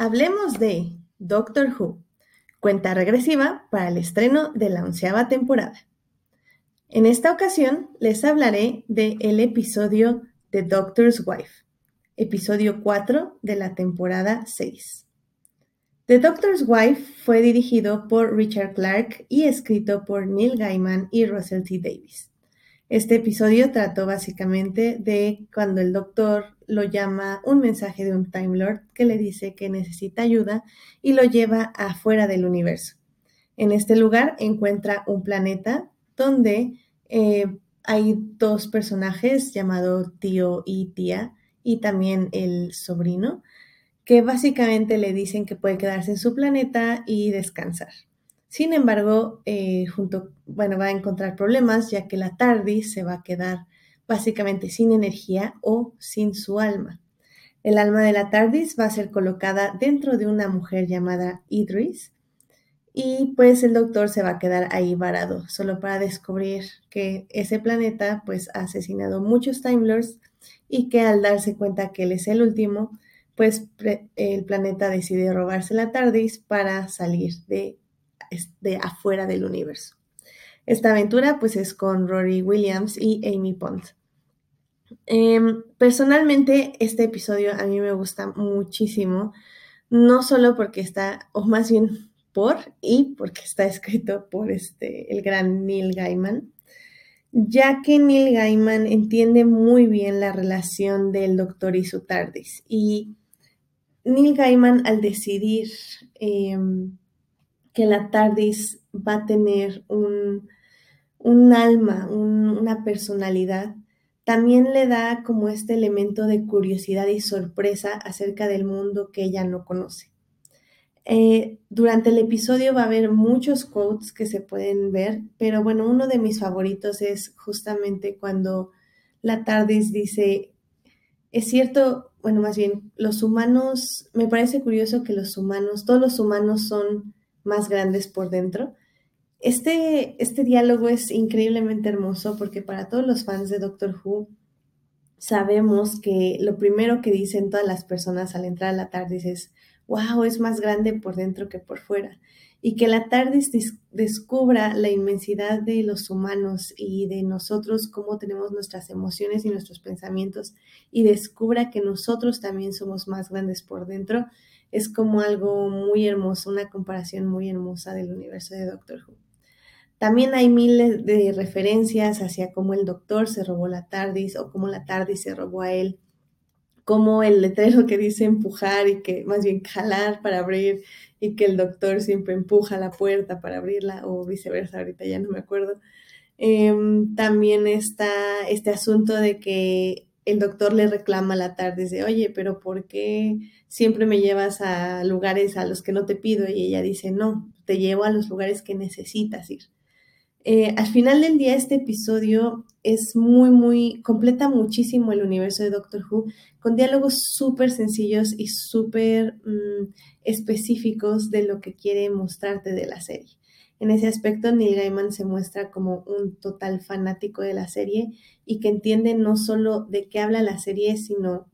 Hablemos de Doctor Who, cuenta regresiva para el estreno de la onceava temporada. En esta ocasión les hablaré del episodio The Doctor's Wife, episodio 4 de la temporada 6. The Doctor's Wife fue dirigido por Richard Clark y escrito por Neil Gaiman y Russell T. Davis. Este episodio trató básicamente de cuando el doctor lo llama un mensaje de un Time Lord que le dice que necesita ayuda y lo lleva afuera del universo. En este lugar encuentra un planeta donde eh, hay dos personajes llamados tío y tía y también el sobrino que básicamente le dicen que puede quedarse en su planeta y descansar. Sin embargo, eh, junto, bueno, va a encontrar problemas ya que la TARDIS se va a quedar básicamente sin energía o sin su alma. El alma de la TARDIS va a ser colocada dentro de una mujer llamada Idris y pues el doctor se va a quedar ahí varado solo para descubrir que ese planeta pues ha asesinado muchos Time Lords y que al darse cuenta que él es el último, pues el planeta decide robarse la TARDIS para salir de de afuera del universo. Esta aventura pues es con Rory Williams y Amy Pond. Em, personalmente este episodio a mí me gusta muchísimo, no solo porque está, o más bien por y porque está escrito por este, el gran Neil Gaiman, ya que Neil Gaiman entiende muy bien la relación del doctor y su TARDIS. Y Neil Gaiman al decidir em, que la TARDIS va a tener un, alma, una personalidad, también le da como este elemento de curiosidad y sorpresa acerca del mundo que ella no conoce. Eh, durante el episodio va a haber muchos quotes que se pueden ver, pero bueno, uno de mis favoritos es justamente cuando la TARDIS dice, es cierto, bueno, más bien, los humanos, me parece curioso que los humanos, todos los humanos son más grandes por dentro. Este, este diálogo es increíblemente hermoso porque para todos los fans de Doctor Who sabemos que lo primero que dicen todas las personas al entrar a la TARDIS es, wow, es más grande por dentro que por fuera. Y que la TARDIS descubra la inmensidad de los humanos y de nosotros, cómo tenemos nuestras emociones y nuestros pensamientos, y descubra que nosotros también somos más grandes por dentro, es como algo muy hermoso, una comparación muy hermosa del universo de Doctor Who. También hay miles de referencias hacia cómo el doctor se robó la TARDIS o cómo la TARDIS se robó a él, como el letrero que dice empujar y que más bien jalar para abrir y que el doctor siempre empuja la puerta para abrirla o viceversa, ahorita ya no me acuerdo. Em, también está este asunto de que el doctor le reclama a la TARDIS de, oye, pero ¿por qué siempre me llevas a lugares a los que no te pido y ella dice, no, te llevo a los lugares que necesitas ir. Eh, al final del día, este episodio es muy, muy, completa muchísimo el universo de Doctor Who con diálogos súper sencillos y súper mm, específicos de lo que quiere mostrarte de la serie. En ese aspecto, Neil Gaiman se muestra como un total fanático de la serie y que entiende no solo de qué habla la serie, sino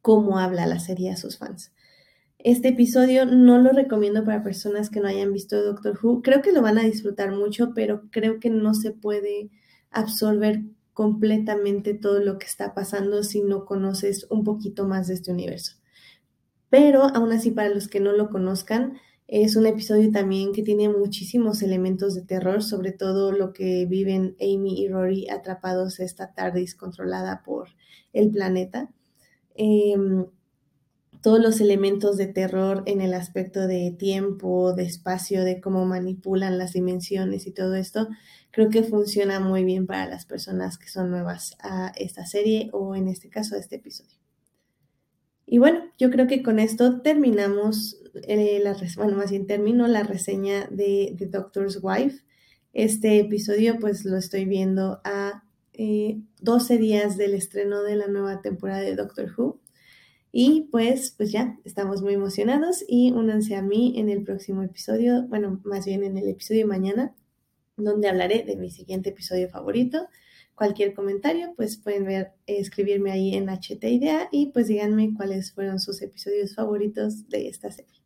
cómo habla la serie a sus fans. Este episodio no lo recomiendo para personas que no hayan visto Doctor Who. Creo que lo van a disfrutar mucho, pero creo que no se puede absorber completamente todo lo que está pasando si no conoces un poquito más de este universo. Pero aún así, para los que no lo conozcan, es un episodio también que tiene muchísimos elementos de terror, sobre todo lo que viven Amy y Rory atrapados esta tarde controlada por el planeta. Em, todos los elementos de terror en el aspecto de tiempo, de espacio, de cómo manipulan las dimensiones y todo esto, creo que funciona muy bien para las personas que son nuevas a esta serie o en este caso a este episodio. Y bueno, yo creo que con esto terminamos, eh, la, bueno, más bien termino la reseña de The Doctor's Wife. Este episodio pues lo estoy viendo a 12 eh, días del estreno de la nueva temporada de Doctor Who. Y pues, pues ya, estamos muy emocionados y únanse a mí en el próximo episodio, bueno, más bien en el episodio de mañana, donde hablaré de mi siguiente episodio favorito, cualquier comentario, pues pueden ver, escribirme ahí en HT Idea y pues díganme cuáles fueron sus episodios favoritos de esta serie.